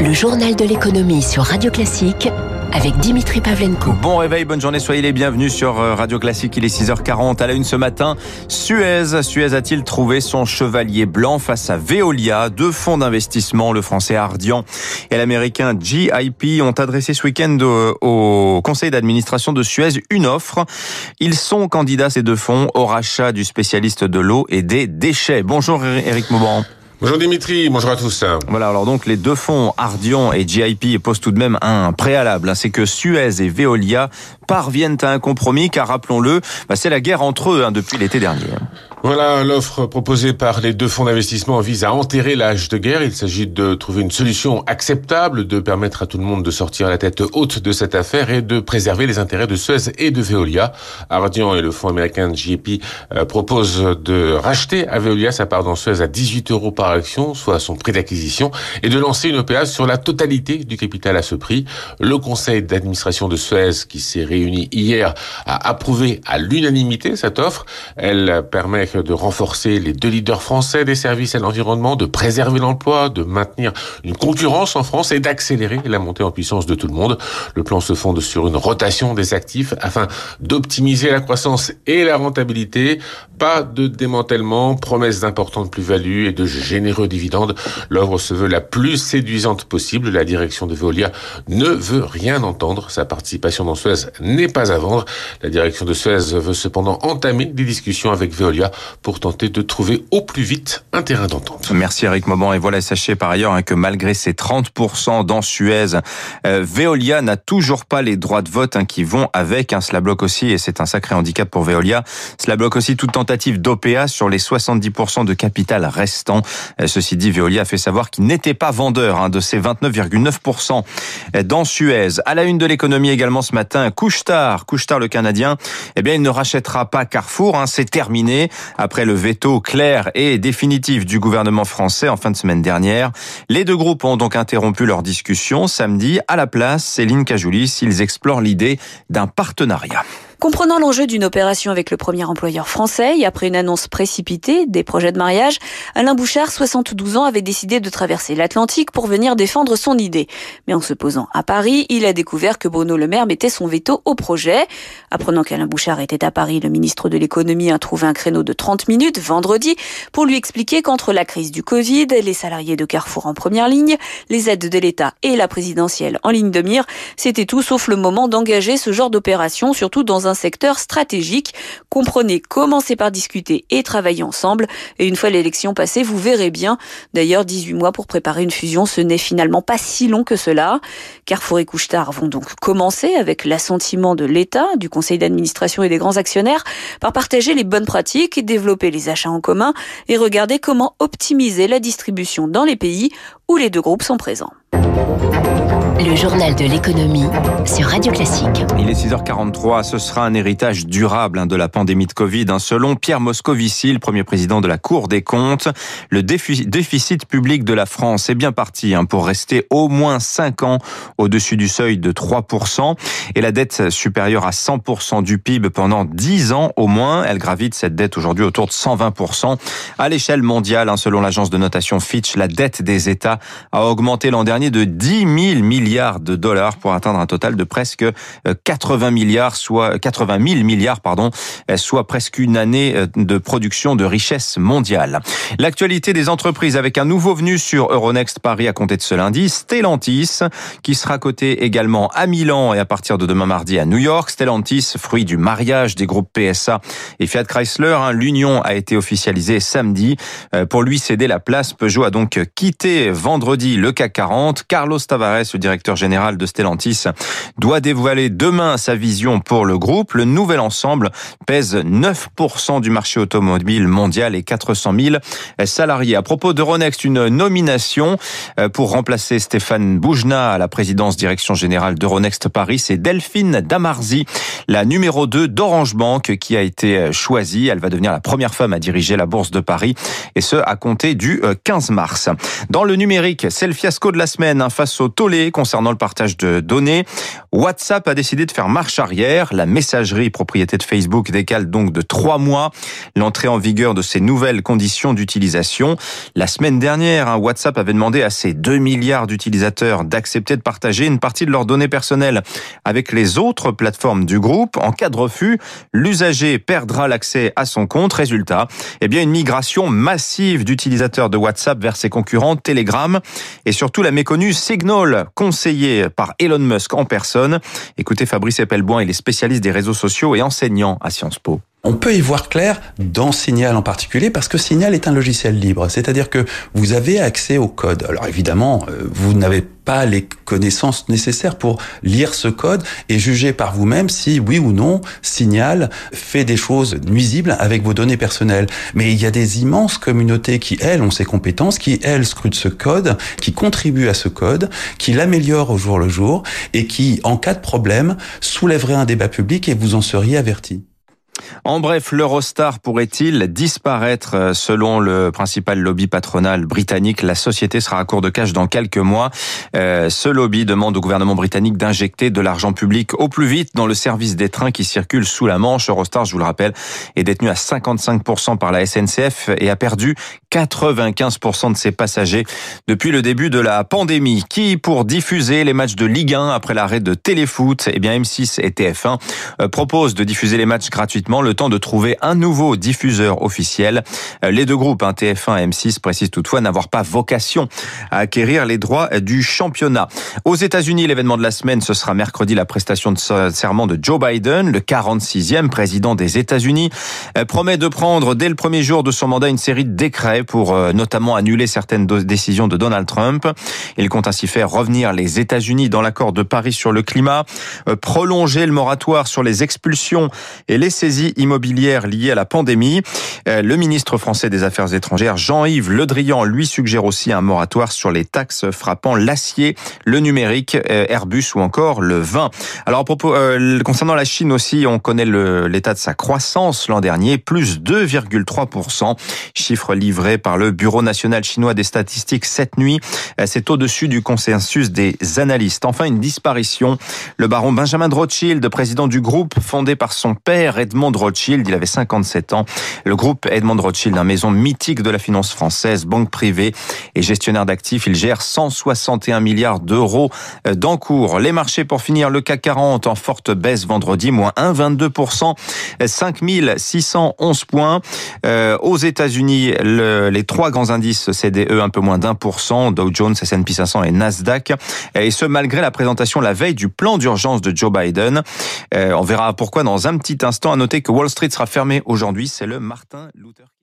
Le journal de l'économie sur Radio Classique avec Dimitri Pavlenko. Bon réveil, bonne journée, soyez les bienvenus sur euh, Radio Classique. Il est 6h40 à la une ce matin. Suez, Suez a-t-il trouvé son chevalier blanc face à Veolia? Deux fonds d'investissement, le français Ardian et l'américain GIP, ont adressé ce week-end au conseil d'administration de Suez une offre. Ils sont candidats, ces deux fonds, au rachat du spécialiste de l'eau et des déchets. Bonjour Eric Mauban. Bonjour Dimitri, bonjour à tous. Voilà, alors donc les deux fonds Ardian et GIP posent tout de même un préalable, c'est que Suez et Veolia parviennent à un compromis, car rappelons-le, bah, c'est la guerre entre eux hein, depuis l'été dernier. Voilà, l'offre proposée par les deux fonds d'investissement vise à enterrer l'âge de guerre. Il s'agit de trouver une solution acceptable, de permettre à tout le monde de sortir la tête haute de cette affaire et de préserver les intérêts de Suez et de Veolia. Ardian et le fonds américain JP euh, proposent de racheter à Veolia sa part dans Suez à 18 euros par action, soit son prix d'acquisition, et de lancer une OPA sur la totalité du capital à ce prix. Le conseil d'administration de Suez, qui s'est réuni hier, a approuvé à l'unanimité cette offre. Elle permet de renforcer les deux leaders français des services à l'environnement, de préserver l'emploi, de maintenir une concurrence en France et d'accélérer la montée en puissance de tout le monde. Le plan se fonde sur une rotation des actifs afin d'optimiser la croissance et la rentabilité. Pas de démantèlement, promesse d'importantes plus-values et de généreux dividendes. L'œuvre se veut la plus séduisante possible. La direction de Veolia ne veut rien entendre. Sa participation dans Suez n'est pas à vendre. La direction de Suez veut cependant entamer des discussions avec Veolia pour tenter de trouver au plus vite un terrain d'entente. Merci Eric Mauban. Et voilà, sachez par ailleurs hein, que malgré ces 30% dans Suez, euh, Veolia n'a toujours pas les droits de vote hein, qui vont avec. Hein. Cela bloque aussi, et c'est un sacré handicap pour Veolia, cela bloque aussi toute tentative d'OPA sur les 70% de capital restant. Euh, ceci dit, Veolia a fait savoir qu'il n'était pas vendeur de ces 29,9% dans Suez. À la une de l'économie également ce matin, Couchetard, Couchetard le Canadien, eh bien il ne rachètera pas Carrefour, c'est terminé après le veto clair et définitif du gouvernement français en fin de semaine dernière. Les deux groupes ont donc interrompu leur discussion samedi. À la place, Céline Cajoulis, ils explorent l'idée d'un partenariat. Comprenant l'enjeu d'une opération avec le premier employeur français après une annonce précipitée des projets de mariage, Alain Bouchard, 72 ans, avait décidé de traverser l'Atlantique pour venir défendre son idée. Mais en se posant à Paris, il a découvert que Bruno Le Maire mettait son veto au projet. Apprenant qu'Alain Bouchard était à Paris, le ministre de l'économie a trouvé un créneau de 30 minutes vendredi pour lui expliquer qu'entre la crise du Covid, les salariés de Carrefour en première ligne, les aides de l'État et la présidentielle en ligne de mire, c'était tout sauf le moment d'engager ce genre d'opération, surtout dans un secteur stratégique. Comprenez, commencez par discuter et travailler ensemble. Et une fois l'élection passée, vous verrez bien. D'ailleurs, 18 mois pour préparer une fusion, ce n'est finalement pas si long que cela. Carrefour et Couchetard vont donc commencer avec l'assentiment de l'État, du conseil d'administration et des grands actionnaires par partager les bonnes pratiques, développer les achats en commun et regarder comment optimiser la distribution dans les pays où les deux groupes sont présents. Le journal de l'économie sur Radio Classique. Il est 6h43, ce sera un héritage durable hein, de la pandémie de Covid. Hein. Selon Pierre Moscovici, le premier président de la Cour des comptes, le déficit public de la France est bien parti hein, pour rester au moins 5 ans au-dessus du seuil de 3% et la dette supérieure à 100% du PIB pendant 10 ans au moins. Elle gravite cette dette aujourd'hui autour de 120%. À l'échelle mondiale, selon l'agence de notation Fitch, la dette des États a augmenté l'an dernier de 10 000 milliards milliards de dollars pour atteindre un total de presque 80 euh, milliards, soit 80 000 milliards, pardon, euh, soit presque une année euh, de production de richesse mondiale. L'actualité des entreprises avec un nouveau venu sur Euronext Paris à compter de ce lundi, Stellantis, qui sera coté également à Milan et à partir de demain mardi à New York. Stellantis, fruit du mariage des groupes PSA et Fiat Chrysler, hein, l'union a été officialisée samedi. Pour lui céder la place, Peugeot a donc quitté vendredi le CAC 40. Carlos Tavares, le directeur directeur général de Stellantis, doit dévoiler demain sa vision pour le groupe. Le nouvel ensemble pèse 9% du marché automobile mondial et 400 000 salariés. À propos d'Euronext, une nomination euh, pour remplacer Stéphane Boujna à la présidence direction générale d'Euronext Paris, c'est Delphine Damarzi, la numéro 2 d'Orange Bank qui a été euh, choisie. Elle va devenir la première femme à diriger la bourse de Paris et ce à compter du 15 euh, mars. Dans le numérique, c'est le fiasco de la semaine hein, face au tollé concernant le partage de données. WhatsApp a décidé de faire marche arrière. La messagerie propriété de Facebook décale donc de trois mois l'entrée en vigueur de ces nouvelles conditions d'utilisation. La semaine dernière, hein, WhatsApp avait demandé à ses 2 milliards d'utilisateurs d'accepter de partager une partie de leurs données personnelles avec les autres plateformes du groupe. En cas de refus, l'usager perdra l'accès à son compte. Résultat, eh bien, une migration massive d'utilisateurs de WhatsApp vers ses concurrents Telegram et surtout la méconnue Signal, conseillée par Elon Musk en personne. Écoutez Fabrice Eppelboin, il est spécialiste des réseaux sociaux et enseignant à Sciences Po. On peut y voir clair dans Signal en particulier parce que Signal est un logiciel libre, c'est-à-dire que vous avez accès au code. Alors évidemment, euh, vous n'avez pas les connaissances nécessaires pour lire ce code et juger par vous-même si oui ou non Signal fait des choses nuisibles avec vos données personnelles. Mais il y a des immenses communautés qui, elles, ont ces compétences, qui, elles, scrutent ce code, qui contribuent à ce code, qui l'améliorent au jour le jour et qui, en cas de problème, soulèveraient un débat public et vous en seriez averti. En bref, l'Eurostar pourrait-il disparaître euh, Selon le principal lobby patronal britannique, la société sera à court de cash dans quelques mois. Euh, ce lobby demande au gouvernement britannique d'injecter de l'argent public au plus vite dans le service des trains qui circulent sous la Manche. Eurostar, je vous le rappelle, est détenu à 55% par la SNCF et a perdu 95% de ses passagers depuis le début de la pandémie. Qui, pour diffuser les matchs de Ligue 1 après l'arrêt de Téléfoot, eh bien M6 et TF1 euh, proposent de diffuser les matchs gratuitement le temps de trouver un nouveau diffuseur officiel. Euh, les deux groupes, hein, TF1 et M6, précisent toutefois n'avoir pas vocation à acquérir les droits du championnat. Aux États-Unis, l'événement de la semaine, ce sera mercredi la prestation de serment de Joe Biden, le 46e président des États-Unis, euh, promet de prendre dès le premier jour de son mandat une série de décrets pour euh, notamment annuler certaines décisions de Donald Trump. Il compte ainsi faire revenir les États-Unis dans l'accord de Paris sur le climat, prolonger le moratoire sur les expulsions et les saisies immobilières liées à la pandémie. Euh, le ministre français des Affaires étrangères, Jean-Yves Le Drian, lui suggère aussi un moratoire sur les taxes frappant l'acier, le numérique, Airbus ou encore le vin. Alors à propos, concernant la Chine aussi, on connaît l'état de sa croissance l'an dernier, plus 2,3%, chiffre livré par le Bureau national chinois des statistiques cette nuit. Euh, c'est au-dessus du consensus des analystes. Enfin, une disparition. Le baron Benjamin de Rothschild, président du groupe fondé par son père Edmond de Rothschild, il avait 57 ans. Le groupe Edmond Rothschild, une maison mythique de la finance française, banque privée et gestionnaire d'actifs, il gère 161 milliards d'euros d'encours. Les marchés pour finir, le CAC 40 en forte baisse vendredi, moins 1,22%, 5611 points. Euh, aux États-Unis, le les trois grands indices CDE un peu moins d'un pour cent, Dow Jones, S&P 500 et Nasdaq. Et ce malgré la présentation la veille du plan d'urgence de Joe Biden. Euh, on verra pourquoi dans un petit instant. À noter que Wall Street sera fermé aujourd'hui. C'est le Martin Luther